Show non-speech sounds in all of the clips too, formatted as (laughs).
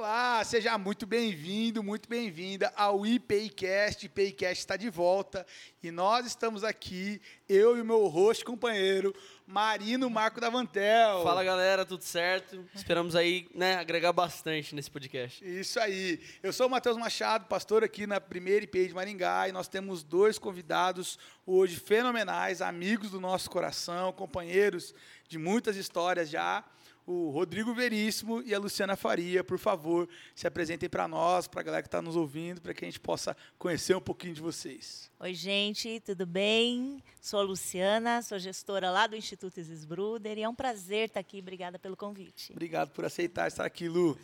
Olá, seja muito bem-vindo, muito bem-vinda ao IPIcast. IPIcast está de volta e nós estamos aqui, eu e o meu host companheiro, Marino Marco Davantel. Fala galera, tudo certo? Esperamos aí né, agregar bastante nesse podcast. Isso aí. Eu sou o Matheus Machado, pastor aqui na primeira IPI de Maringá e nós temos dois convidados hoje fenomenais, amigos do nosso coração, companheiros de muitas histórias já o Rodrigo Veríssimo e a Luciana Faria. Por favor, se apresentem para nós, para a galera que está nos ouvindo, para que a gente possa conhecer um pouquinho de vocês. Oi, gente, tudo bem? Sou a Luciana, sou gestora lá do Instituto Isis Bruder e é um prazer estar aqui. Obrigada pelo convite. Obrigado por aceitar estar aqui, Lu.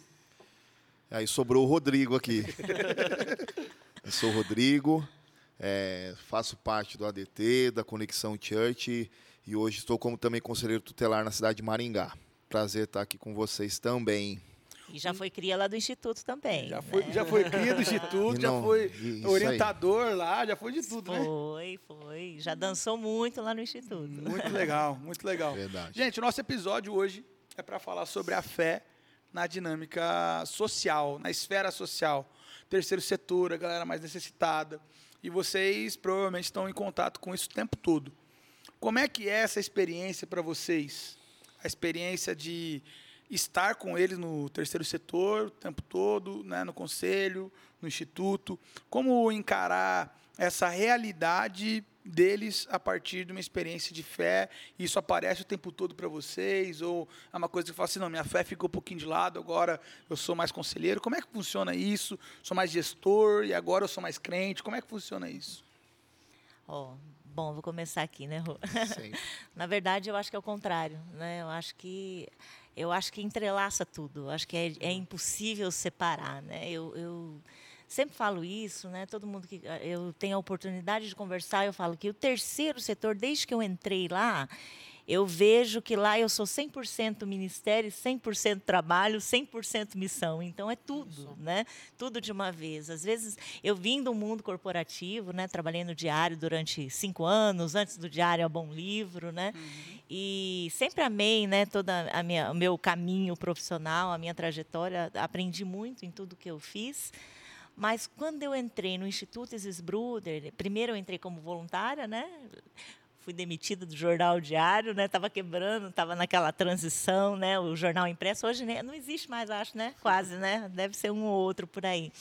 Aí sobrou o Rodrigo aqui. (laughs) Eu sou o Rodrigo, é, faço parte do ADT, da Conexão Church e hoje estou como também conselheiro tutelar na cidade de Maringá. Prazer estar aqui com vocês também. E já foi cria lá do Instituto também. Já foi, né? já foi cria do Instituto, já foi orientador aí. lá, já foi de tudo, foi, né? Foi, foi. Já dançou muito lá no Instituto. Muito legal, muito legal. Verdade. Gente, o nosso episódio hoje é para falar sobre a fé na dinâmica social, na esfera social. Terceiro setor, a galera mais necessitada. E vocês provavelmente estão em contato com isso o tempo todo. Como é que é essa experiência para vocês? A experiência de estar com eles no terceiro setor o tempo todo, né, no conselho, no instituto, como encarar essa realidade deles a partir de uma experiência de fé, isso aparece o tempo todo para vocês, ou é uma coisa que fala assim, não, minha fé ficou um pouquinho de lado, agora eu sou mais conselheiro, como é que funciona isso? Sou mais gestor e agora eu sou mais crente, como é que funciona isso? Ó, oh, Bom, vou começar aqui, né, Rô? (laughs) Na verdade, eu acho que é o contrário, né? Eu acho que eu acho que entrelaça tudo. Eu acho que é, é impossível separar, né? Eu, eu sempre falo isso, né? Todo mundo que eu tenho a oportunidade de conversar, eu falo que o terceiro setor, desde que eu entrei lá, eu vejo que lá eu sou 100% ministério, 100% trabalho, 100% missão. Então é tudo, né? Tudo de uma vez. Às vezes eu vim do mundo corporativo, né? Trabalhei no diário durante cinco anos. Antes do diário é bom livro, né? Uhum. E sempre amei, né? Toda a minha, o meu caminho profissional, a minha trajetória. Aprendi muito em tudo que eu fiz. Mas quando eu entrei no Instituto Isis Bruder, primeiro eu entrei como voluntária, né? Fui demitida do jornal diário, né? Tava quebrando, tava naquela transição, né? O jornal impresso hoje né? não existe mais, acho, né? Quase, né? Deve ser um ou outro por aí.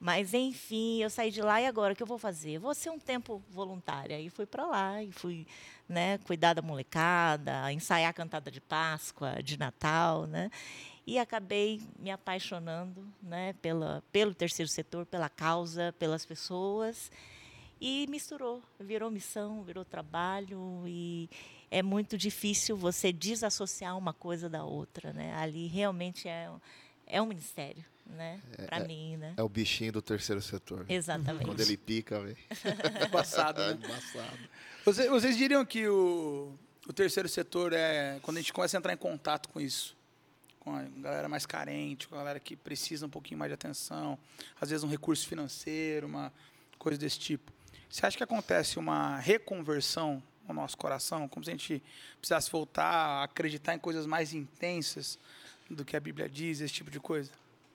Mas enfim, eu saí de lá e agora o que eu vou fazer? vou ser um tempo voluntária e fui para lá e fui, né? Cuidar da molecada, ensaiar a cantada de Páscoa, de Natal, né? E acabei me apaixonando, né? Pela, pelo terceiro setor, pela causa, pelas pessoas e misturou, virou missão, virou trabalho e é muito difícil você desassociar uma coisa da outra, né? Ali realmente é é um ministério, né? É, Para é, mim, né? É o bichinho do terceiro setor. Exatamente. Quando ele pica, velho. Embaçado, (laughs) né? Embaçado. Vocês, vocês diriam que o, o terceiro setor é quando a gente começa a entrar em contato com isso? com a galera mais carente, com a galera que precisa um pouquinho mais de atenção, às vezes um recurso financeiro, uma coisa desse tipo. Você acha que acontece uma reconversão no nosso coração, como se a gente precisasse voltar a acreditar em coisas mais intensas do que a Bíblia diz, esse tipo de coisa?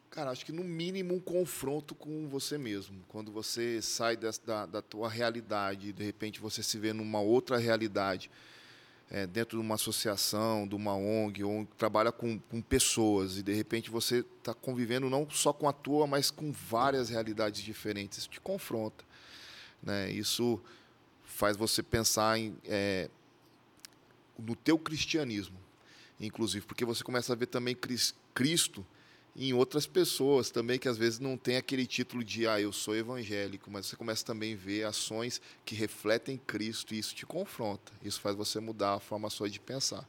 Cara, acho que no mínimo um confronto com você mesmo. Quando você sai da, da, da tua realidade de repente você se vê numa outra realidade, é, dentro de uma associação, de uma ONG, ou trabalha com, com pessoas, e de repente você está convivendo não só com a tua, mas com várias realidades diferentes. Isso te confronta. Né? Isso faz você pensar em, é, no teu cristianismo, inclusive, porque você começa a ver também Cristo em outras pessoas também que às vezes não tem aquele título de ah, eu sou evangélico, mas você começa também a ver ações que refletem Cristo e isso te confronta. Isso faz você mudar a forma sua de pensar.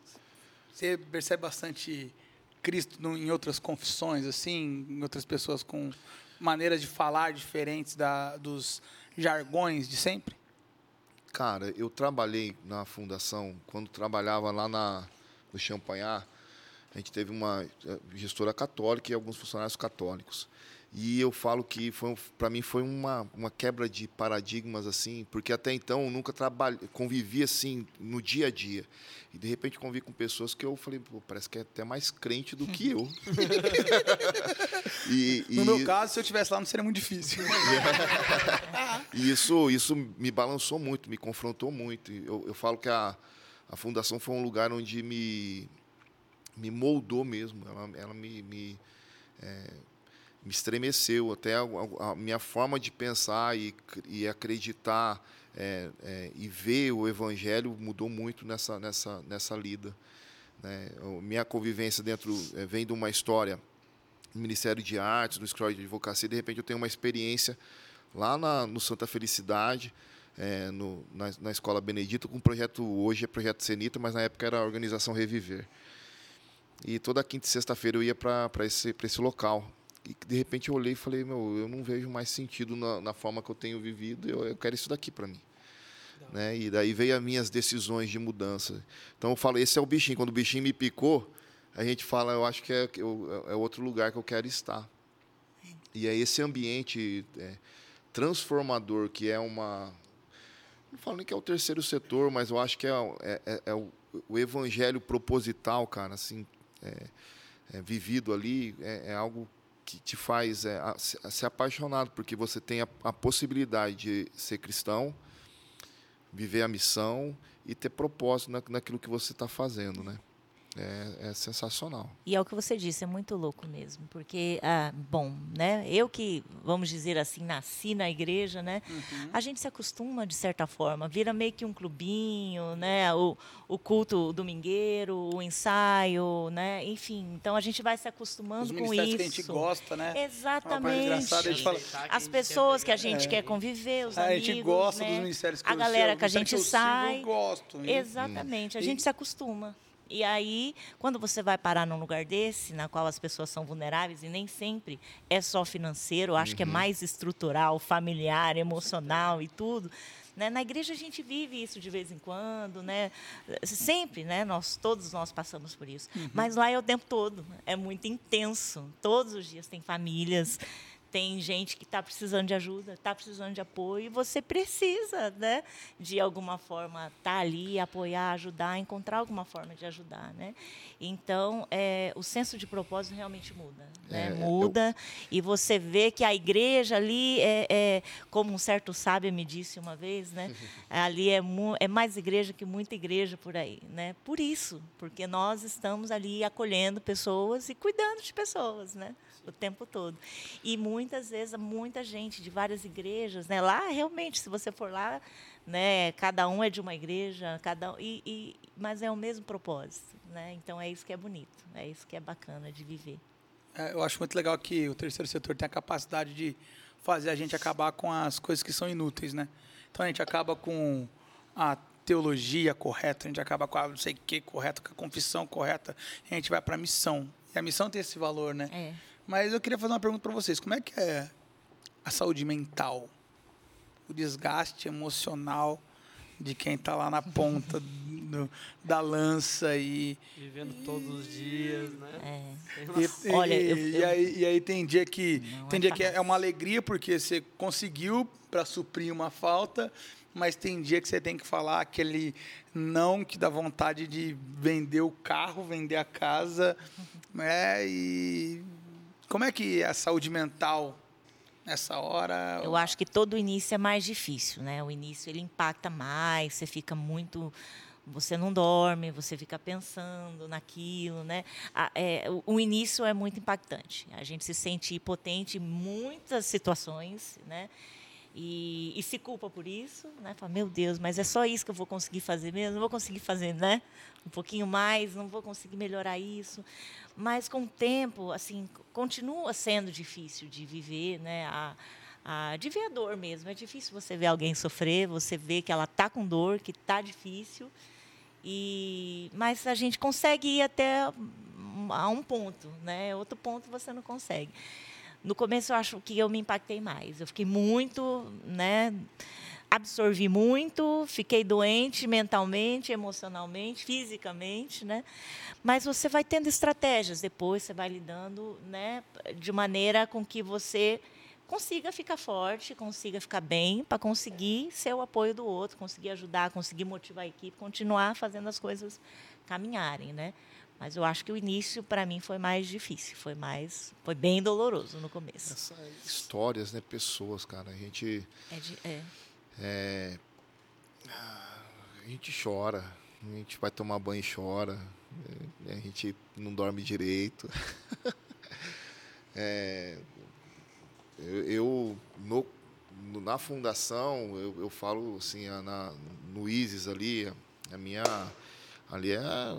Você percebe bastante Cristo em outras confissões, assim, em outras pessoas com maneiras de falar diferentes da, dos jargões de sempre? Cara, eu trabalhei na fundação, quando trabalhava lá na, no Champanhar, a gente teve uma eh, gestora católica e alguns funcionários católicos. E eu falo que para mim foi uma, uma quebra de paradigmas assim, porque até então eu nunca trabalhei, convivi assim no dia a dia. E de repente convivi com pessoas que eu falei, parece que é até mais crente do que eu. (laughs) E, no meu caso, se eu estivesse lá, não seria muito difícil. (laughs) e isso, isso me balançou muito, me confrontou muito. Eu, eu falo que a, a fundação foi um lugar onde me, me moldou mesmo. Ela, ela me, me, é, me estremeceu. Até a, a, minha forma de pensar e, e acreditar é, é, e ver o evangelho mudou muito nessa, nessa, nessa lida. Né? Minha convivência dentro é, vem de uma história no Ministério de Artes, no escritório de advocacia, de repente eu tenho uma experiência lá na, no Santa Felicidade, é, no, na, na, Escola Benedito, com um projeto, hoje é Projeto Cenita, mas na época era a Organização Reviver. E toda quinta e sexta-feira eu ia para esse, esse local. E de repente eu olhei e falei, meu, eu não vejo mais sentido na, na forma que eu tenho vivido, eu, eu quero isso daqui para mim. Né? E daí veio as minhas decisões de mudança. Então eu falo, esse é o bichinho. Quando o bichinho me picou, a gente fala, eu acho que é, é outro lugar que eu quero estar. E é esse ambiente é, transformador que é uma. Não falo nem que é o terceiro setor, mas eu acho que é, é, é, é o, o, evangelho proposital, cara, assim, é, é vivido ali, é, algo que te faz ser apaixonado, porque você tem a, a possibilidade de ser cristão, viver a missão e ter propósito na, naquilo que você está fazendo, né? É, é, sensacional. E é o que você disse, é muito louco mesmo, porque, ah, bom, né? Eu que, vamos dizer assim, nasci na igreja, né? Uhum. A gente se acostuma de certa forma, vira meio que um clubinho, né? O, o culto domingueiro, o ensaio, né? Enfim, então a gente vai se acostumando Os com isso. que a gente gosta, né? Exatamente. As pessoas que a gente é. quer conviver, os a amigos, A gente gosta né? dos ministérios que A galera que a gente sai. Eu gosto. Exatamente, a gente se acostuma. E aí, quando você vai parar num lugar desse, na qual as pessoas são vulneráveis, e nem sempre é só financeiro, acho uhum. que é uhum. mais estrutural, familiar, emocional e tudo. Né? Na igreja a gente vive isso de vez em quando, né? Sempre, né? Nós todos nós passamos por isso. Uhum. Mas lá é o tempo todo, é muito intenso. Todos os dias tem famílias, tem gente que está precisando de ajuda, está precisando de apoio, e você precisa, né, de alguma forma estar tá ali, apoiar, ajudar, encontrar alguma forma de ajudar, né? Então, é, o senso de propósito realmente muda, né? É, muda eu... e você vê que a igreja ali é, é, como um certo sábio me disse uma vez, né? (laughs) ali é, é mais igreja que muita igreja por aí, né? Por isso, porque nós estamos ali acolhendo pessoas e cuidando de pessoas, né? O tempo todo. E muitas vezes, muita gente de várias igrejas, né? Lá, realmente, se você for lá, né? Cada um é de uma igreja, cada um, e, e, mas é o mesmo propósito, né? Então é isso que é bonito, é isso que é bacana de viver. É, eu acho muito legal que o terceiro setor tem a capacidade de fazer a gente acabar com as coisas que são inúteis, né? Então a gente acaba com a teologia correta, a gente acaba com a não sei o que correto, com a confissão correta, a gente vai para a missão. E a missão tem esse valor, né? É. Mas eu queria fazer uma pergunta para vocês. Como é que é a saúde mental? O desgaste emocional de quem está lá na ponta (laughs) do, da lança e... Vivendo todos os dias, né? É. E, Olha, eu, eu... E, aí, e aí tem dia que, Não tem é dia que é uma alegria porque você conseguiu para suprir uma falta, mas tem dia que você tem que falar aquele não que dá vontade de vender o carro, vender a casa, (laughs) né? E como é que é a saúde mental nessa hora? Eu acho que todo início é mais difícil, né? O início ele impacta mais, você fica muito você não dorme, você fica pensando naquilo, né? É, o início é muito impactante. A gente se sente impotente em muitas situações, né? E, e, se culpa por isso, né? Fala, meu Deus, mas é só isso que eu vou conseguir fazer mesmo? Não vou conseguir fazer, né? Um pouquinho mais, não vou conseguir melhorar isso. Mas com o tempo, assim, continua sendo difícil de viver, né? A, a, de ver a dor mesmo. É difícil você ver alguém sofrer, você vê que ela está com dor, que está difícil. E, mas a gente consegue ir até a um ponto, né? Outro ponto você não consegue. No começo eu acho que eu me impactei mais. Eu fiquei muito, né? Absorvi muito, fiquei doente mentalmente, emocionalmente, fisicamente, né? Mas você vai tendo estratégias depois, você vai lidando, né, de maneira com que você consiga ficar forte, consiga ficar bem, para conseguir ser o apoio do outro, conseguir ajudar, conseguir motivar a equipe, continuar fazendo as coisas caminharem, né? Mas eu acho que o início para mim foi mais difícil, foi mais, foi bem doloroso no começo. Essas histórias, né, pessoas, cara, a gente é, de, é. é a gente chora, a gente vai tomar banho e chora, a gente não dorme direito. (laughs) é, eu, eu no, na fundação eu, eu falo assim na, no ISIS ali a minha ali é a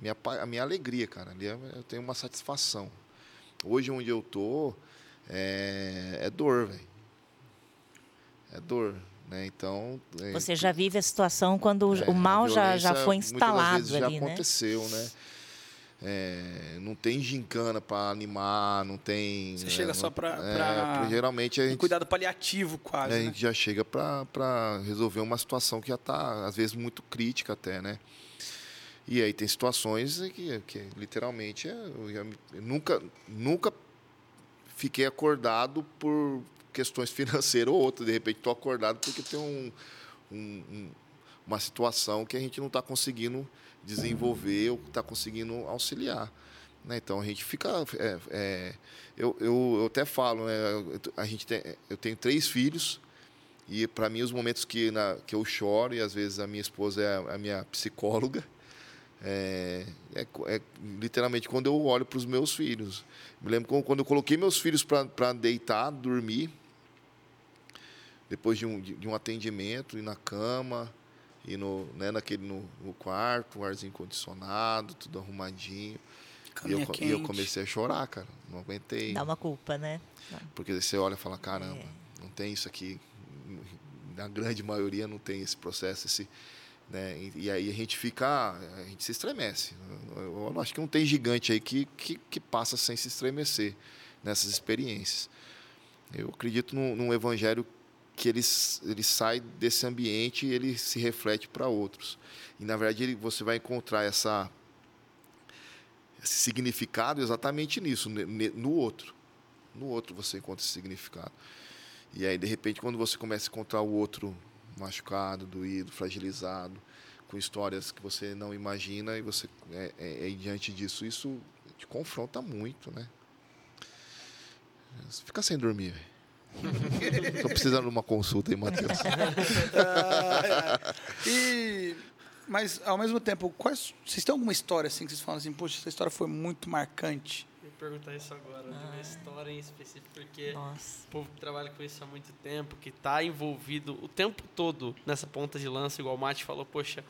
minha a minha alegria cara ali é, eu tenho uma satisfação hoje onde eu tô é, é dor velho é dor né então é, você já vive a situação quando é, o mal já já foi instalado ali, já né? aconteceu né é, não tem gincana para animar, não tem. Você é, chega não, só para. É, geralmente a gente. Um cuidado paliativo, quase. A né? gente já chega para resolver uma situação que já está, às vezes, muito crítica até, né? E aí tem situações que, que literalmente é, eu, nunca, nunca fiquei acordado por questões (laughs) financeiras ou outras. De repente estou acordado porque tem um, um, uma situação que a gente não está conseguindo desenvolver ou está conseguindo auxiliar. Né? Então a gente fica. É, é, eu, eu, eu, até falo, né? a gente tem, eu tenho três filhos e para mim os momentos que, na, que eu choro e às vezes a minha esposa é a, a minha psicóloga. É, é, é, literalmente quando eu olho para os meus filhos. Me lembro quando eu coloquei meus filhos para deitar, dormir, depois de um, de, um atendimento, ir na cama, e no, né, naquele, no, no quarto, um arzinho condicionado, tudo arrumadinho. E eu, e eu, comecei a chorar, cara. Não aguentei. Dá uma culpa, né? Porque você olha e fala, caramba, é. não tem isso aqui. Na grande maioria não tem esse processo, esse. Né? E, e, aí a gente fica. A gente se estremece. Eu, eu acho que não tem gigante aí que, que, que, passa sem se estremecer nessas experiências. Eu acredito num, num evangelho que ele, ele sai desse ambiente e ele se reflete para outros. E, na verdade, ele, você vai encontrar essa, esse significado exatamente nisso, no outro. No outro você encontra esse significado. E aí, de repente, quando você começa a encontrar o outro machucado, doído, fragilizado, com histórias que você não imagina, e você é, é, é diante disso, isso te confronta muito, né? Você fica sem dormir. Estou precisando de uma consulta aí, Matheus. (laughs) ah, e, mas, ao mesmo tempo, quais, vocês têm alguma história assim que vocês falam assim, poxa, essa história foi muito marcante? Perguntar isso agora, ah. de uma história em específico, porque Nossa. o povo que trabalha com isso há muito tempo, que está envolvido o tempo todo nessa ponta de lança, igual o Mate falou, poxa,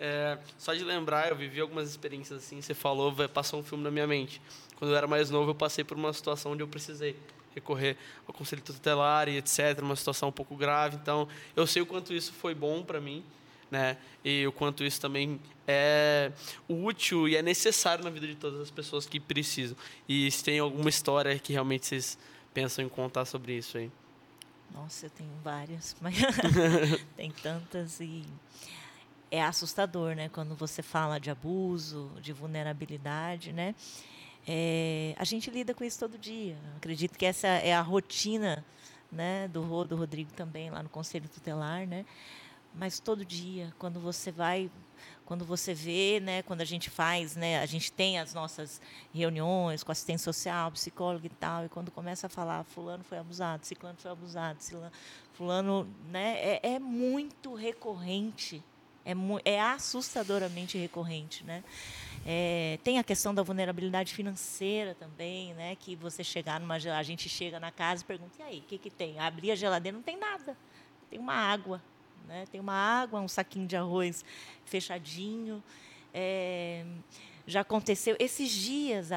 é, só de lembrar, eu vivi algumas experiências assim, você falou, passou um filme na minha mente. Quando eu era mais novo, eu passei por uma situação onde eu precisei recorrer ao conselho tutelar e etc, uma situação um pouco grave. Então, eu sei o quanto isso foi bom para mim, né? E o quanto isso também é útil e é necessário na vida de todas as pessoas que precisam. E se tem alguma história que realmente vocês pensam em contar sobre isso aí? Nossa, eu tenho várias, (laughs) mas (laughs) tem tantas e é assustador, né? Quando você fala de abuso, de vulnerabilidade, né? É, a gente lida com isso todo dia. Acredito que essa é a rotina né, do Rô, do Rodrigo também, lá no Conselho Tutelar, né? Mas todo dia, quando você vai, quando você vê, né, quando a gente faz, né, a gente tem as nossas reuniões com assistente social, psicólogo e tal, e quando começa a falar, fulano foi abusado, ciclano foi abusado, fulano, né, é, é muito recorrente, é, é assustadoramente recorrente, né? É, tem a questão da vulnerabilidade financeira também, né? Que você chegar numa a gente chega na casa e pergunta e aí, o que que tem? Abrir a geladeira não tem nada, tem uma água, né? Tem uma água, um saquinho de arroz fechadinho. É, já aconteceu esses dias,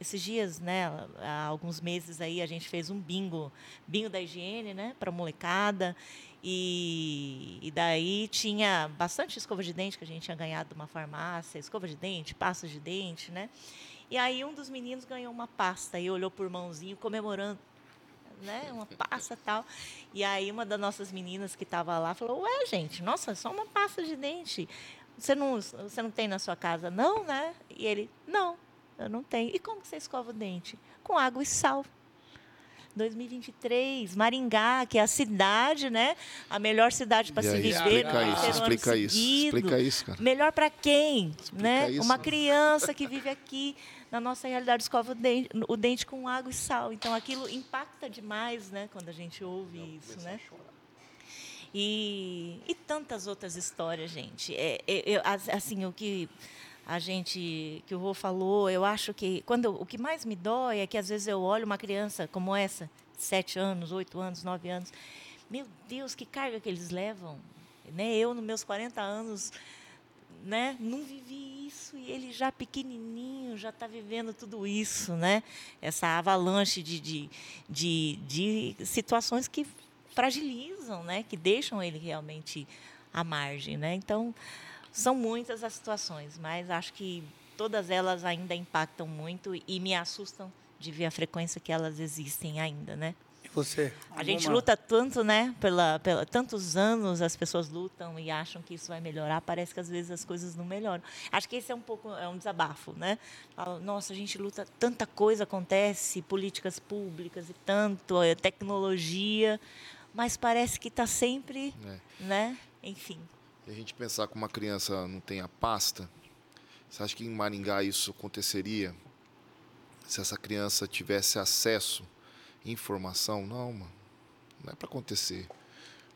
esses dias, né? Há alguns meses aí a gente fez um bingo, bingo da higiene, né? Para molecada e, e, daí tinha bastante escova de dente que a gente tinha ganhado de uma farmácia, escova de dente, pasta de dente, né? E aí um dos meninos ganhou uma pasta e olhou por mãozinho comemorando, né? Uma pasta tal. E aí uma das nossas meninas que estava lá falou: "Ué, gente, nossa, só uma pasta de dente. Você não, você não tem na sua casa, não, né?" E ele: "Não, eu não tenho. E como você escova o dente? Com água e sal." 2023, Maringá, que é a cidade, né? A melhor cidade para se viver. Explica isso, explica isso, explica isso, cara. Melhor para quem, explica né? Isso. Uma criança que vive aqui na nossa realidade escova o dente, o dente com água e sal. Então aquilo impacta demais, né? Quando a gente ouve Não, isso, né? E, e tantas outras histórias, gente. É, é, assim, o que a gente que o Rô falou, eu acho que quando o que mais me dói é que às vezes eu olho uma criança como essa, sete anos, oito anos, nove anos, meu Deus, que carga que eles levam, né? Eu nos meus 40 anos, né? Não vivi isso e ele já pequenininho já está vivendo tudo isso, né? Essa avalanche de, de, de, de situações que fragilizam, né? Que deixam ele realmente à margem, né? Então são muitas as situações, mas acho que todas elas ainda impactam muito e me assustam de ver a frequência que elas existem ainda, né? Você? A gente luta tanto, né? Pela, pela, tantos anos as pessoas lutam e acham que isso vai melhorar. Parece que às vezes as coisas não melhoram. Acho que esse é um pouco é um desabafo, né? Nossa, a gente luta, tanta coisa acontece, políticas públicas e tanto, é, tecnologia, mas parece que está sempre, é. né? Enfim. E a gente pensar que uma criança não tem a pasta, você acha que em Maringá isso aconteceria? Se essa criança tivesse acesso informação? Não, mano. Não é para acontecer.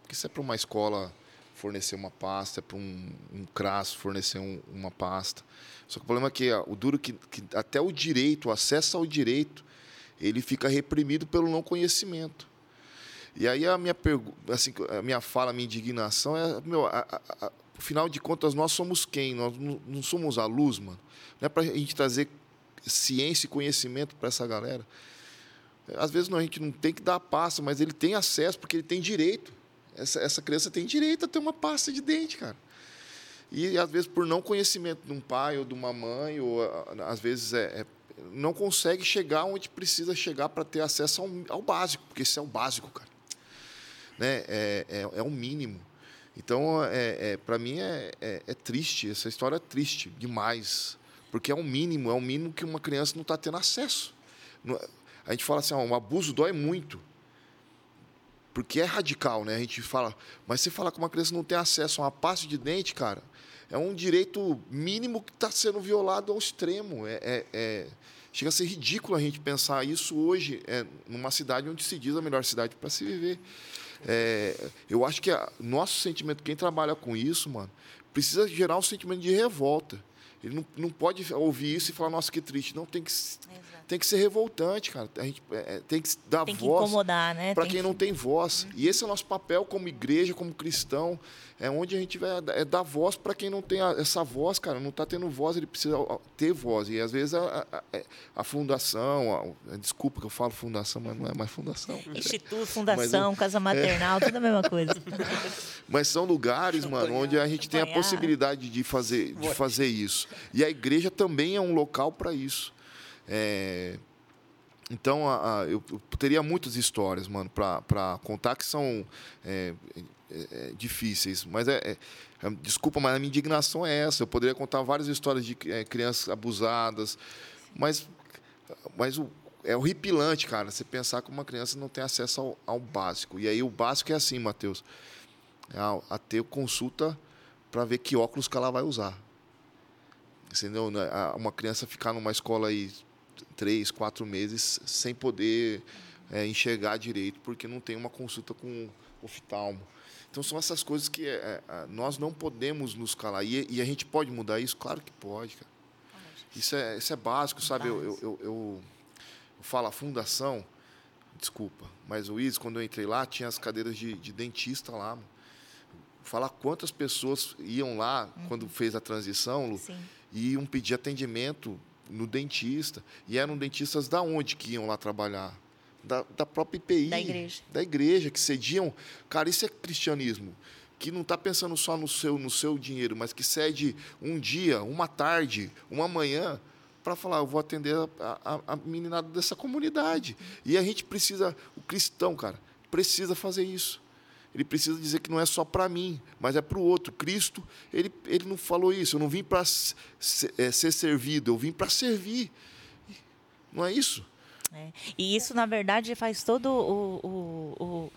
Porque isso é para uma escola fornecer uma pasta, é para um, um CRAS fornecer um, uma pasta. Só que o problema é que o duro que, que até o direito, o acesso ao direito, ele fica reprimido pelo não conhecimento. E aí a minha pergunta, assim, a minha fala, a minha indignação é, meu, a, a, a, afinal de contas, nós somos quem? Nós não, não somos a luz, mano. Não é para a gente trazer ciência e conhecimento para essa galera. Às vezes não, a gente não tem que dar pasta, mas ele tem acesso, porque ele tem direito. Essa, essa criança tem direito a ter uma pasta de dente, cara. E às vezes por não conhecimento de um pai ou de uma mãe, ou às vezes é, é não consegue chegar onde precisa chegar para ter acesso ao, ao, básico, porque isso é o básico, cara né, é, é, é o mínimo. Então, é, é para mim, é, é, é, triste, essa história é triste demais, porque é o mínimo, é o mínimo que uma criança não está tendo acesso. A gente fala assim, ó, um abuso dói muito, porque é radical, né? A gente fala, mas você fala que uma criança não tem acesso a uma pasta de dente, cara, é um direito mínimo que está sendo violado ao extremo. É, é, é, chega a ser ridículo a gente pensar isso hoje, é, numa cidade onde se diz a melhor cidade para se viver. É, eu acho que a, nosso sentimento, quem trabalha com isso, mano, precisa gerar um sentimento de revolta. Ele não, não pode ouvir isso e falar, nossa, que triste. Não, tem que, tem que ser revoltante, cara. A gente é, é tem que dar tem voz né? para quem que... não tem voz. Uhum. E esse é o nosso papel como igreja, como cristão. É onde a gente vai é dar voz para quem não tem a, essa voz, cara. Não está tendo voz, ele precisa ter voz. E às vezes a, a, é, a fundação, desculpa que eu falo fundação, mas não é mais fundação. (laughs) Instituto, fundação, mas, casa (laughs) maternal, é... tudo a mesma coisa. (laughs) mas são lugares, mano, onde a gente tem a possibilidade de fazer, de fazer isso. E a igreja também é um local para isso. É, então, a, a, eu, eu, teria muitas histórias, mano, para contar que são é, é, é, difíceis. Mas é, é, é, desculpa, mas a minha indignação é essa. Eu poderia contar várias histórias de crianças abusadas, mas, mas o, é horripilante, cara, você pensar que uma criança não tem acesso ao, ao básico. E aí o básico é assim, Matheus, a, a ter consulta para ver que óculos que ela vai usar. Entendeu? Né, uma criança ficar numa escola aí três, quatro meses sem poder é, enxergar direito, porque não tem uma consulta com oftalmo. Então são essas coisas que é, é, nós não podemos nos calar. E, e, a gente pode mudar isso? Claro que pode, cara. Isso é, isso é básico, sabe? Eu, eu, eu, eu, falo a fundação, desculpa, mas o IS, quando eu entrei lá, tinha as cadeiras de, de dentista lá. Mano. Falar quantas pessoas iam lá uhum. quando fez a transição, Lu, e iam pedir atendimento no dentista. E eram dentistas da onde que iam lá trabalhar? Da, da própria IPI. Da igreja. Da igreja, que cediam. Cara, isso é cristianismo. Que não está pensando só no seu, no seu dinheiro, mas que cede um dia, uma tarde, uma manhã, para falar, eu vou atender a, a, a meninada dessa comunidade. E a gente precisa, o cristão, cara, precisa fazer isso. Ele precisa dizer que não é só para mim, mas é para o outro. Cristo, ele, ele não falou isso. Eu não vim para ser, é, ser servido, eu vim para servir. Não é isso? É. E isso, na verdade, faz todo o, o, o.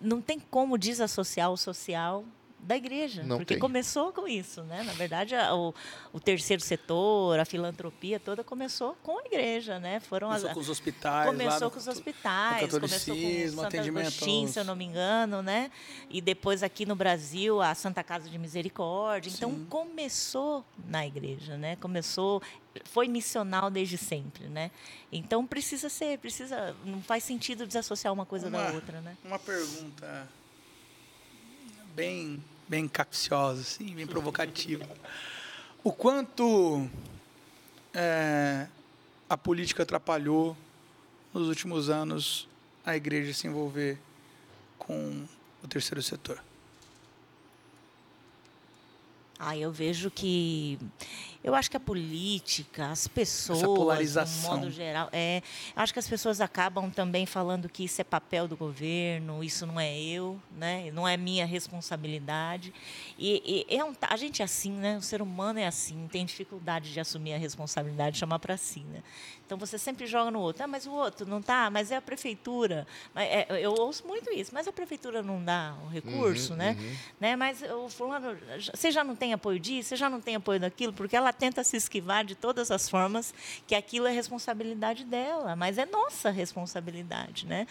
Não tem como desassociar o social da igreja, Não porque tem. começou com isso, né? Na verdade, a, o, o, terceiro setor, a filantropia toda começou com a igreja, né? Foram começou as, com os hospitais, começou com os hospitais, começou com Santa atendimento Agostinho, se eu não me engano, né? E depois aqui no Brasil a Santa Casa de Misericórdia. Então Sim. começou na igreja, né? Começou foi missional desde sempre, né? Então precisa ser, precisa, não faz sentido desassociar uma coisa uma, da outra, né? Uma pergunta bem bem capciosa, assim, bem provocativa. O quanto é, a política atrapalhou nos últimos anos a igreja se envolver com o terceiro setor? Ah, eu vejo que eu acho que a política, as pessoas, Essa polarização. modo geral, é, acho que as pessoas acabam também falando que isso é papel do governo, isso não é eu, né? Não é minha responsabilidade. E, e é um, a gente é assim, né? O ser humano é assim, tem dificuldade de assumir a responsabilidade, de chamar para si, né? Então você sempre joga no outro. Ah, mas o outro não tá, mas é a prefeitura. É, eu ouço muito isso, mas a prefeitura não dá o recurso, Uhum, né? uhum. né? Mas o fulano, você já não tem apoio disso, você já não tem apoio daquilo, porque ela tenta se esquivar de todas as formas que aquilo é responsabilidade dela, mas é nossa responsabilidade, né?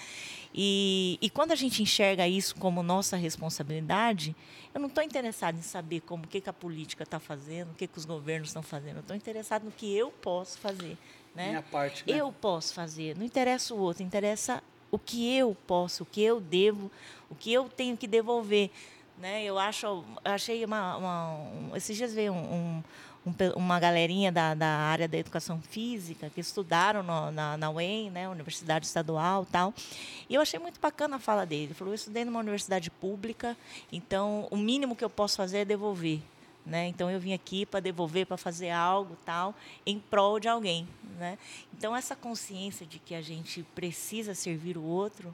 E, e quando a gente enxerga isso como nossa responsabilidade, eu não estou interessado em saber como que, que a política está fazendo, o que, que os governos estão fazendo. Eu estou interessado no que eu posso fazer. Né? Minha parte, né? Eu posso fazer. Não interessa o outro, interessa o que eu posso, o que eu devo, o que eu tenho que devolver. Né? Eu acho, achei uma, uma um, esses dias veio um, um, uma galerinha da, da área da educação física que estudaram no, na, na UEM, né, Universidade Estadual, tal. E eu achei muito bacana a fala dele. Ele falou: eu estudei numa universidade pública, então o mínimo que eu posso fazer é devolver. Né? Então eu vim aqui para devolver, para fazer algo tal, em prol de alguém. Né? Então essa consciência de que a gente precisa servir o outro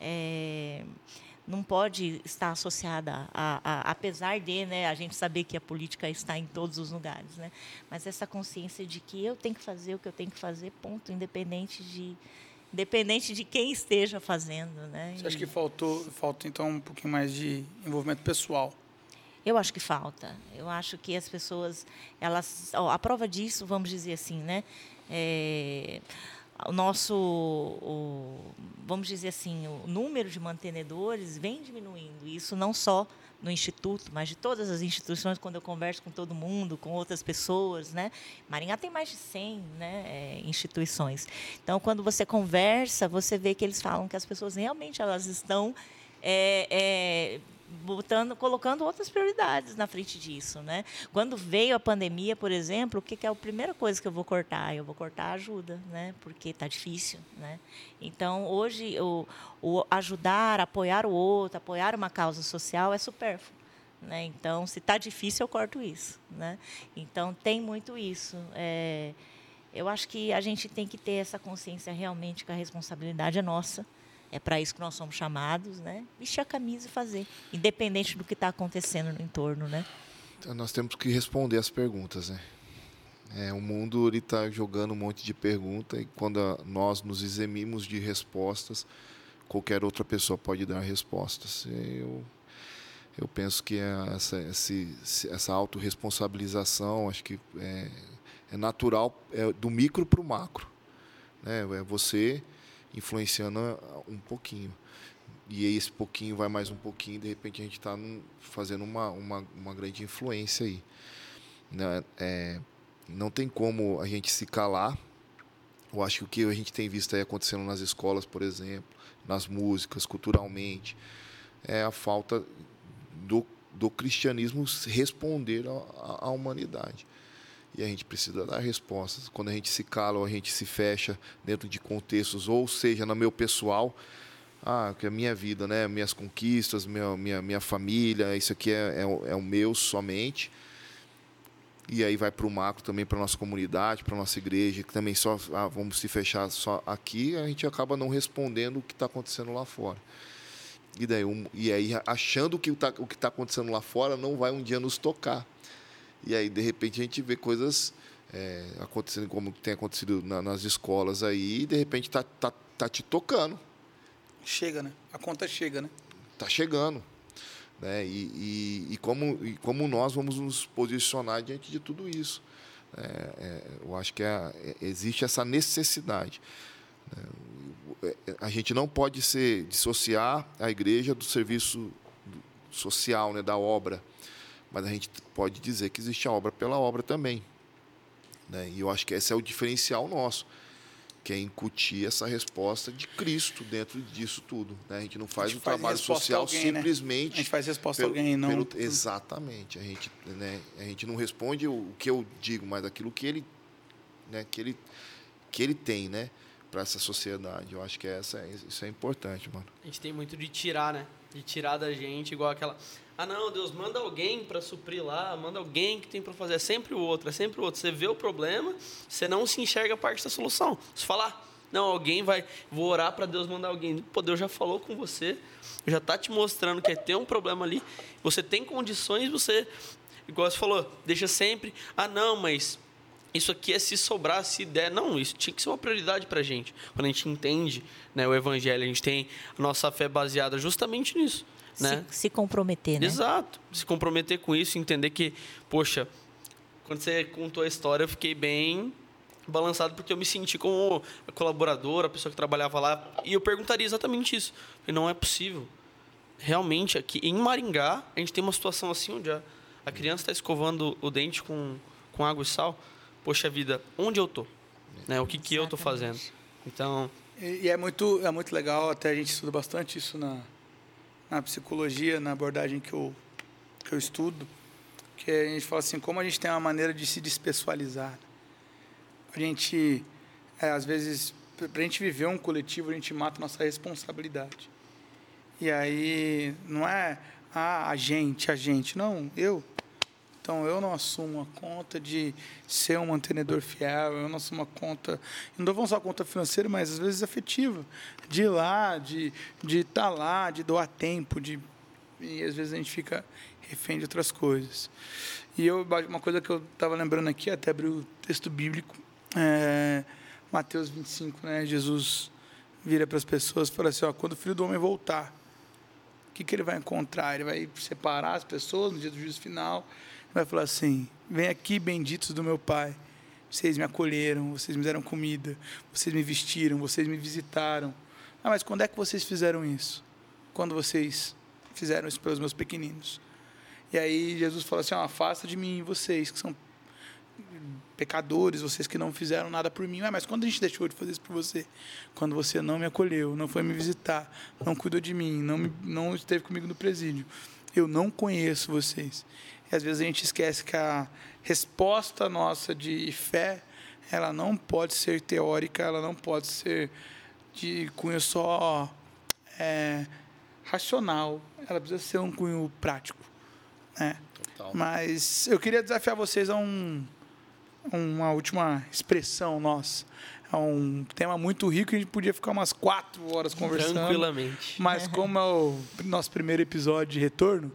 é, não pode estar associada a, a, apesar de né, a gente saber que a política está em todos os lugares, né? Mas essa consciência de que eu tenho que fazer o que eu tenho que fazer, ponto, independente de independente de quem esteja fazendo, né? Você acha que faltou, falta então um pouquinho mais de envolvimento pessoal? Eu acho que falta. Eu acho que as pessoas, elas, ó, a prova disso, vamos dizer assim, né? É, o nosso, o, vamos dizer assim, o número de mantenedores vem diminuindo. Isso não só no instituto, mas de todas as instituições, quando eu converso com todo mundo, com outras pessoas, né? Maringá tem mais de 100 né, é, instituições. Então, quando você conversa, você vê que eles falam que as pessoas realmente elas estão é, é, botando, colocando outras prioridades na frente disso, né? Quando veio a pandemia, por exemplo, o que, que é a primeira coisa que eu vou cortar? Eu vou cortar a ajuda, né? Porque está difícil, né? Então hoje o, o ajudar, apoiar o outro, apoiar uma causa social é supérfluo. Né? Então, se está difícil, eu corto isso. Né? Então, tem muito isso. É, eu acho que a gente tem que ter essa consciência realmente que a responsabilidade é nossa. É para isso que nós somos chamados, né? Vestir a camisa e fazer, independente do que está acontecendo no entorno, né? Então, nós temos que responder as perguntas, né? É, o mundo está jogando um monte de perguntas e quando a, nós nos eximimos de respostas, qualquer outra pessoa pode dar respostas. Eu, eu penso que essa, essa, essa autorresponsabilização, acho que é, é natural, é do micro para o macro. Né? É você influenciando um pouquinho. E aí esse pouquinho vai mais um pouquinho, de repente a gente está fazendo uma, uma, uma grande influência aí. Né? É, não tem como a gente se calar. Eu acho que o que a gente tem visto aí acontecendo nas escolas, por exemplo, nas músicas, culturalmente, é a falta do, do cristianismo responder à humanidade. E a gente precisa dar respostas. Quando a gente se cala ou a gente se fecha dentro de contextos, ou seja, no meu pessoal, ah, que é a minha vida, né? minhas conquistas, minha, minha, minha família, isso aqui é, é, é o meu somente. E aí vai para o macro também, para nossa comunidade, para nossa igreja, que também só ah, vamos se fechar só aqui, a gente acaba não respondendo o que está acontecendo lá fora. E, daí, um, e aí, achando que o tá, que está acontecendo lá fora não vai um dia nos tocar. E aí, de repente, a gente vê coisas é, acontecendo como tem acontecido na, nas escolas aí, e de repente tá, tá, tá te tocando. Chega, né? A conta chega, né? Tá chegando. Né? E, e, e, como, e como nós vamos nos posicionar diante de tudo isso. É, é, eu acho que é, é existe essa necessidade. Né? A gente não pode se dissociar a igreja do serviço social, né, da obra, mas a gente pode dizer que existe a obra pela obra também. Né? E eu acho que esse é o diferencial nosso que é incutir essa resposta de Cristo dentro disso tudo. Né? A gente não faz o faz trabalho social alguém, né? simplesmente. Né? A gente faz resposta pelo, a alguém, não. Pelo, exatamente. A gente, né? a gente não responde o, que eu digo, mas aquilo que ele, né? que ele, que ele tem, né? Para essa sociedade. Eu acho que essa, isso é importante, mano. A gente tem muito de tirar, né? De tirar da gente, igual aquela ah, não, Deus, manda alguém para suprir lá, manda alguém que tem para fazer. É sempre o outro, é sempre o outro. Você vê o problema, você não se enxerga parte da solução. Se falar, não, alguém vai, vou orar para Deus mandar alguém. Pô, Deus já falou com você, já está te mostrando que tem um problema ali. Você tem condições, você, igual você falou, deixa sempre, ah, não, mas isso aqui é se sobrar, se der. Não, isso tinha que ser uma prioridade para gente. Quando a gente entende né, o Evangelho, a gente tem a nossa fé baseada justamente nisso né? Se, se comprometer, né? Exato. Se comprometer com isso, entender que, poxa, quando você contou a história, eu fiquei bem balançado porque eu me senti como a colaboradora, a pessoa que trabalhava lá, e eu perguntaria exatamente isso. E não é possível. Realmente, aqui em Maringá, a gente tem uma situação assim onde a, a criança está escovando o dente com, com água e sal. Poxa vida, onde eu tô? Né? O que, que eu estou fazendo? Então. E, e, é muito é muito legal, até a gente estuda bastante isso na, na psicologia, na abordagem que eu, que eu estudo, que a gente fala assim, como a gente tem uma maneira de se despessoalizar. A gente, é, às vezes, para a gente viver um coletivo, a gente mata nossa responsabilidade. E aí, não é ah, a gente, a gente, não, eu. Então, eu não assumo a conta de ser um mantenedor fiel, eu não assumo a conta, não vamos só a conta financeira, mas às vezes afetiva, de ir lá, de de estar tá lá, de doar tempo, de e às vezes a gente fica refém de outras coisas. E eu uma coisa que eu estava lembrando aqui, até abri o texto bíblico, é, Mateus 25, né? Jesus vira para as pessoas e fala assim, ó, quando o Filho do Homem voltar, o que, que ele vai encontrar? Ele vai separar as pessoas no dia do juízo final vai falar assim: Vem aqui, benditos do meu Pai. Vocês me acolheram, vocês me deram comida, vocês me vestiram, vocês me visitaram. Ah, mas quando é que vocês fizeram isso? Quando vocês fizeram isso pelos meus pequeninos. E aí Jesus fala assim: afasta de mim vocês que são pecadores, vocês que não fizeram nada por mim. Ah, mas quando a gente deixou de fazer isso por você? Quando você não me acolheu, não foi me visitar, não cuidou de mim, não, me, não esteve comigo no presídio. Eu não conheço vocês. E às vezes a gente esquece que a resposta nossa de fé, ela não pode ser teórica, ela não pode ser de cunho só é, racional, ela precisa ser um cunho prático. Né? Mas eu queria desafiar vocês a um, uma última expressão nossa. É um tema muito rico e a gente podia ficar umas quatro horas conversando. Tranquilamente. Mas como é o nosso primeiro episódio de retorno,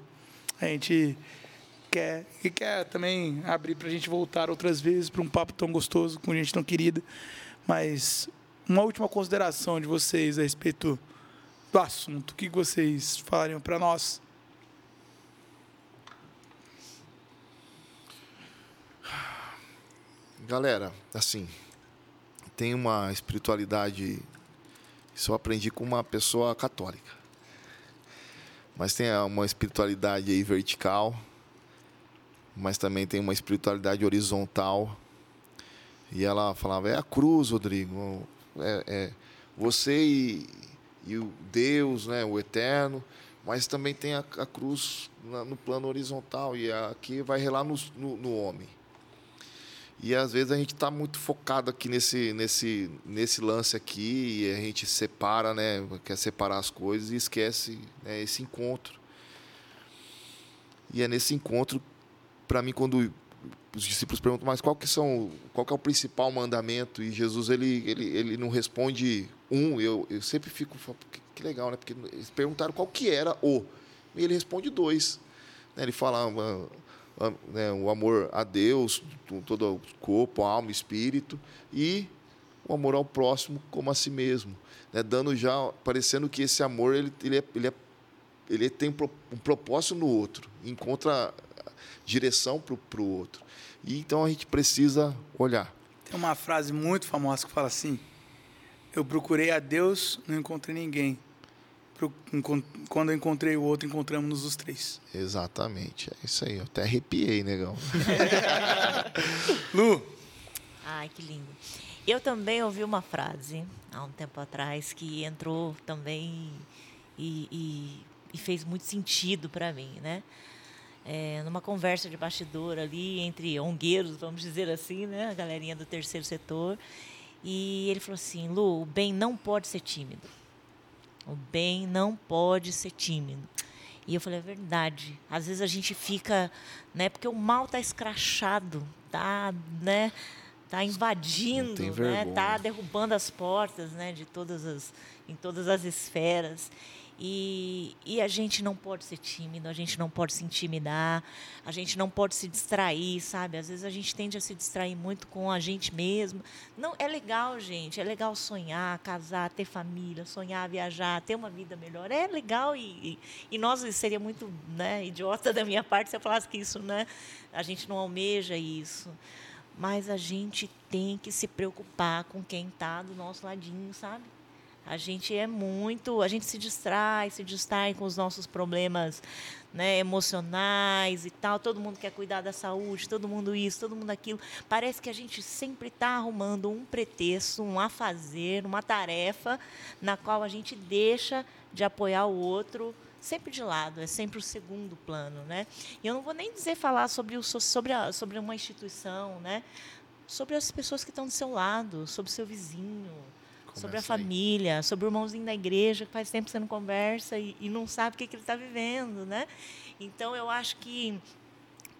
a gente quer e quer também abrir para a gente voltar outras vezes para um papo tão gostoso com gente tão querida. Mas uma última consideração de vocês a respeito do assunto. O que vocês falariam para nós? Galera, assim, tem uma espiritualidade. Isso eu aprendi com uma pessoa católica. Mas tem uma espiritualidade aí vertical, mas também tem uma espiritualidade horizontal. E ela falava: é a cruz, Rodrigo. É, é você e, e, o Deus, né, o eterno. Mas também tem a, a cruz na, no plano horizontal. E aqui vai relar no, no, no homem. E às vezes a gente está muito focado aqui nesse, nesse, nesse lance aqui e a gente separa, né? Quer separar as coisas e esquece né, esse encontro. E é nesse encontro para mim quando os discípulos perguntam, mas qual que são, qual que é o principal mandamento? E Jesus ele ele, ele não responde um. Eu, eu sempre fico que, legal, né? Porque eles perguntaram qual que era o e ele responde dois. Né? Ele fala né, o amor a Deus, todo o corpo, alma, espírito, e o amor ao próximo como a si mesmo, né, dando já parecendo que esse amor ele, ele, é, ele, é, ele tem um propósito no outro, encontra direção para o outro. E então a gente precisa olhar. Tem uma frase muito famosa que fala assim: Eu procurei a Deus, não encontrei ninguém quando eu encontrei o outro, encontramos os três. Exatamente, é isso aí. Eu até arrepiei, negão. (laughs) Lu. Ai, que lindo. Eu também ouvi uma frase há um tempo atrás que entrou também e, e, e fez muito sentido para mim, né? É, numa conversa de bastidor ali entre ongueiros, vamos dizer assim, né? A galerinha do terceiro setor. E ele falou assim: Lu, o bem não pode ser tímido. O bem não pode ser tímido. E eu falei, é verdade. Às vezes a gente fica, né, porque o mal está escrachado, tá, né, tá invadindo, né, tá derrubando as portas, né, de todas as em todas as esferas. E, e a gente não pode ser tímido, a gente não pode se intimidar, a gente não pode se distrair, sabe? Às vezes a gente tende a se distrair muito com a gente mesmo. Não, é legal, gente, é legal sonhar, casar, ter família, sonhar, viajar, ter uma vida melhor. É legal e, e, e nós seria muito né, idiota da minha parte se eu falasse que isso, né? A gente não almeja isso mas a gente tem que se preocupar com quem está do nosso ladinho, sabe? A gente é muito, a gente se distrai, se distrai com os nossos problemas né, emocionais e tal. Todo mundo quer cuidar da saúde, todo mundo isso, todo mundo aquilo. Parece que a gente sempre está arrumando um pretexto, um a fazer, uma tarefa na qual a gente deixa de apoiar o outro sempre de lado, é sempre o segundo plano, né? E eu não vou nem dizer falar sobre o sobre a, sobre uma instituição, né? Sobre as pessoas que estão do seu lado, sobre o seu vizinho, sobre a família, aí. sobre o irmãozinho da igreja que faz tempo que você não conversa e, e não sabe o que, que ele está vivendo, né? Então eu acho que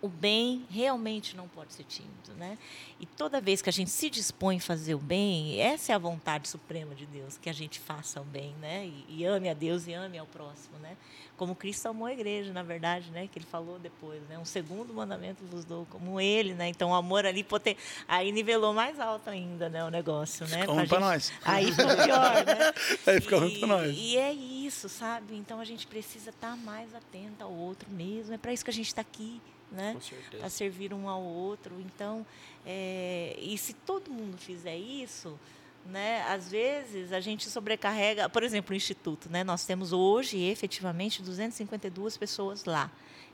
o bem realmente não pode ser tímido, né? E toda vez que a gente se dispõe a fazer o bem, essa é a vontade suprema de Deus, que a gente faça o bem, né? E, e ame a Deus e ame ao próximo, né? Como Cristo amou a igreja, na verdade, né? Que ele falou depois, né? Um segundo mandamento vos dou, como ele, né? Então o amor ali poten... aí nivelou mais alto ainda, né? O negócio, né? Ficou ruim para nós. Aí ficou pior, né? (laughs) Aí ficou ruim para nós. E é isso, sabe? Então a gente precisa estar mais atento ao outro mesmo. É para isso que a gente está aqui né? Para servir um ao outro. Então, é, e se todo mundo fizer isso, né? Às vezes a gente sobrecarrega, por exemplo, o instituto, né? Nós temos hoje efetivamente 252 pessoas lá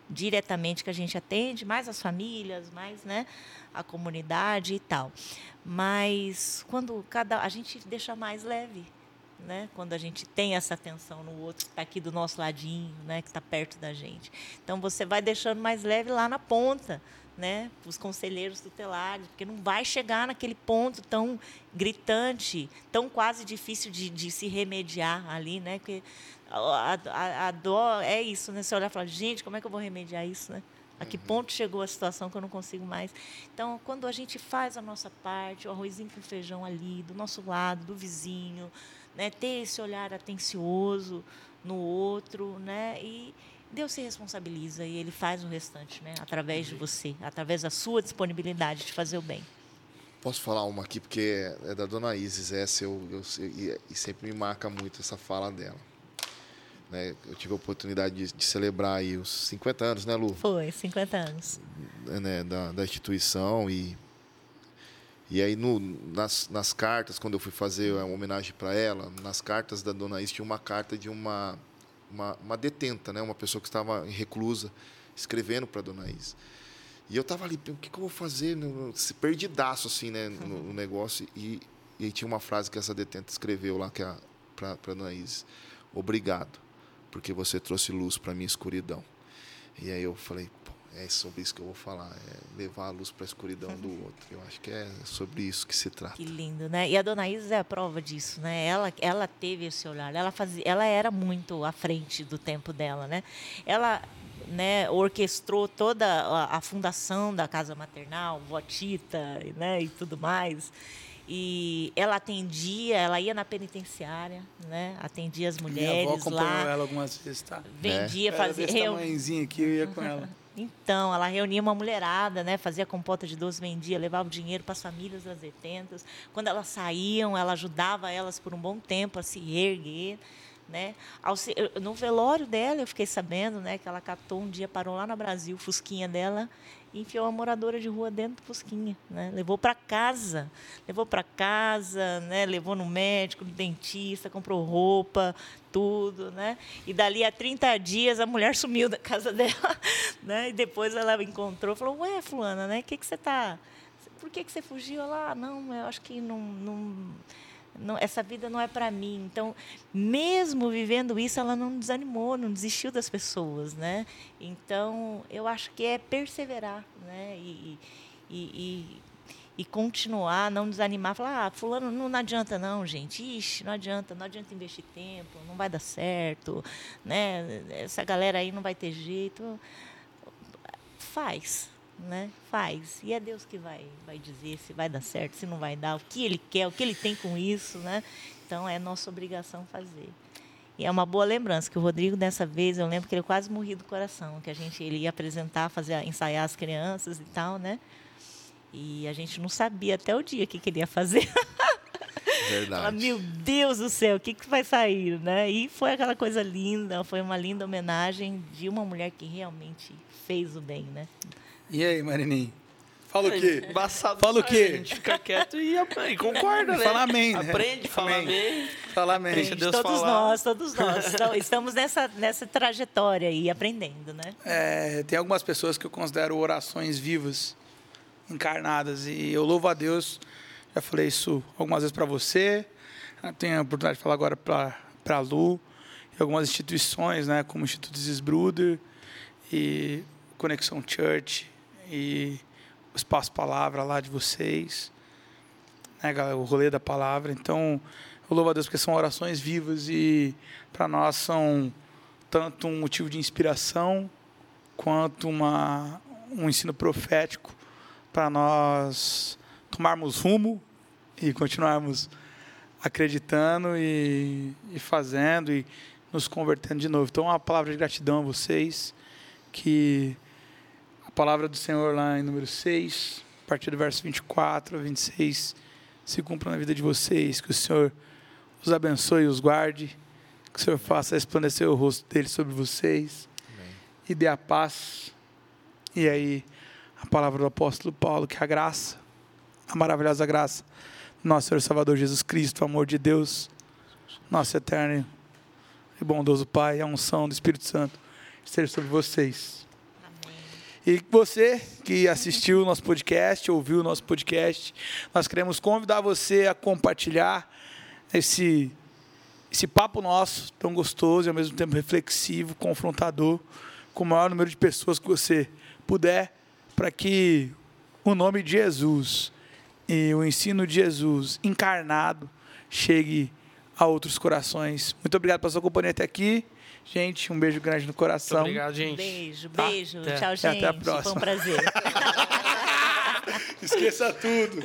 diretamente que a gente atende, mais as famílias, mais, né, a comunidade e tal. Mas quando cada a gente deixa mais leve, né? Quando a gente tem essa atenção no outro que está aqui do nosso ladinho, né? Que está perto da gente. Então você vai deixando mais leve lá na ponta, né? Os conselheiros tutelares, porque não vai chegar naquele ponto tão gritante, tão quase difícil de, de se remediar ali, né? Porque a, a, a dó é isso, né? Você olhar e falar, gente, como é que eu vou remediar isso, né? A que uhum. ponto chegou a situação que eu não consigo mais? Então, quando a gente faz a nossa parte, o arrozinho com feijão ali, do nosso lado, do vizinho, né, ter esse olhar atencioso no outro, né, e Deus se responsabiliza e Ele faz o restante, né, através de você, através da sua disponibilidade de fazer o bem. Posso falar uma aqui porque é da Dona Isis essa eu, eu, e, e sempre me marca muito essa fala dela. Né, eu tive a oportunidade de, de, celebrar aí os 50 anos, né, Lu? Foi, 50 anos. Né, da, da instituição e e aí, no, nas, nas cartas, quando eu fui fazer uma homenagem para ela, nas cartas da dona Is tinha uma carta de uma, uma, uma detenta, né? uma pessoa que estava reclusa, escrevendo para a dona Is. E eu estava ali, o que, que, eu vou fazer? Perdidaço, assim, né, no, no (laughs) negócio. E, e aí tinha uma frase que essa detenta escreveu lá, que é para a dona Is. Obrigado, porque você trouxe luz para minha escuridão. E aí eu falei, é sobre isso que eu vou falar, é levar a luz para a escuridão do outro. Eu acho que é sobre isso que se trata. Que lindo, né? E a dona Isa é a prova disso, né? Ela, ela teve esse olhar, ela fazia, ela era muito à frente do tempo dela, né? Ela né, orquestrou toda a, a fundação da casa maternal, votita, né, e tudo mais. E ela atendia, ela ia na penitenciária, né? Atendia as mulheres Minha avó lá. ela algumas vezes, tá? Vendia, é. fazia. Eu... aqui, eu ia com ela. (laughs) Então, ela reunia uma mulherada, né? Fazia compota de doce, vendia, levava dinheiro para as famílias das detentas. Quando elas saíam, ela ajudava elas por um bom tempo a se erguer. Né? No velório dela, eu fiquei sabendo né, que ela captou um dia, parou lá no Brasil, o Fusquinha dela, enfiou a moradora de rua dentro do Fusquinha. Né? Levou para casa, levou para casa, né? levou no médico, no dentista, comprou roupa, tudo. Né? E dali a 30 dias a mulher (laughs) sumiu da casa dela. Né? E depois ela encontrou falou: Ué, Fulana, né? que, que você está. Por que, que você fugiu? lá? Ah, não, eu acho que não, não não, essa vida não é para mim. Então, mesmo vivendo isso, ela não desanimou, não desistiu das pessoas, né? Então, eu acho que é perseverar, né? E, e, e, e continuar, não desanimar, falar, ah, fulano, não, não, adianta não, gente, ixi, não adianta, não adianta investir tempo, não vai dar certo, né? Essa galera aí não vai ter jeito. Faz, né? Faz. E é Deus que vai, vai dizer se vai dar certo, se não vai dar, o que Ele quer, o que Ele tem com isso, né? Então é nossa obrigação fazer. E é uma boa lembrança que o Rodrigo dessa vez eu lembro que ele quase morri do coração, que a gente ele ia apresentar, fazer ensaiar as crianças e tal, né? E a gente não sabia até o dia que queria fazer. Verdade. (laughs) Meu Deus do céu, o que, que vai sair, né? E foi aquela coisa linda, foi uma linda homenagem de uma mulher que realmente fez o bem, né? E aí, Marininho? Fala o quê? Embaçado Fala o quê? A gente fica quieto e, e concorda, né? Fala amém, né? Aprende, fala amém. amém. Fala amém. Deixa Deus todos falar. nós, todos nós. Então, estamos nessa, nessa trajetória aí, aprendendo, né? É, tem algumas pessoas que eu considero orações vivas, encarnadas. E eu louvo a Deus, já falei isso algumas vezes para você, tenho a oportunidade de falar agora para a Lu, e algumas instituições, né, como o Instituto Zisbruder e Conexão Church, e o espaço palavra lá de vocês, né, galera, o rolê da palavra. Então, eu louvo a Deus porque são orações vivas e para nós são tanto um motivo de inspiração quanto uma, um ensino profético para nós tomarmos rumo e continuarmos acreditando e, e fazendo e nos convertendo de novo. Então, uma palavra de gratidão a vocês que palavra do Senhor lá em número 6, a partir do verso 24 a 26, se cumpra na vida de vocês, que o Senhor os abençoe e os guarde, que o Senhor faça resplandecer o rosto dele sobre vocês Amém. e dê a paz. E aí, a palavra do apóstolo Paulo, que a graça, a maravilhosa graça do nosso Senhor Salvador Jesus Cristo, o amor de Deus, nosso eterno e bondoso Pai, a unção do Espírito Santo, esteja sobre vocês e você que assistiu o nosso podcast, ouviu o nosso podcast, nós queremos convidar você a compartilhar esse, esse papo nosso, tão gostoso e ao mesmo tempo reflexivo, confrontador, com o maior número de pessoas que você puder, para que o nome de Jesus e o ensino de Jesus encarnado chegue a outros corações. Muito obrigado pela sua companhia até aqui. Gente, um beijo grande no coração. Muito obrigado, gente. Beijo, tá? beijo. Tá? Tchau, gente. Até a próxima. Foi um prazer. (laughs) (laughs) (laughs) Esqueça tudo.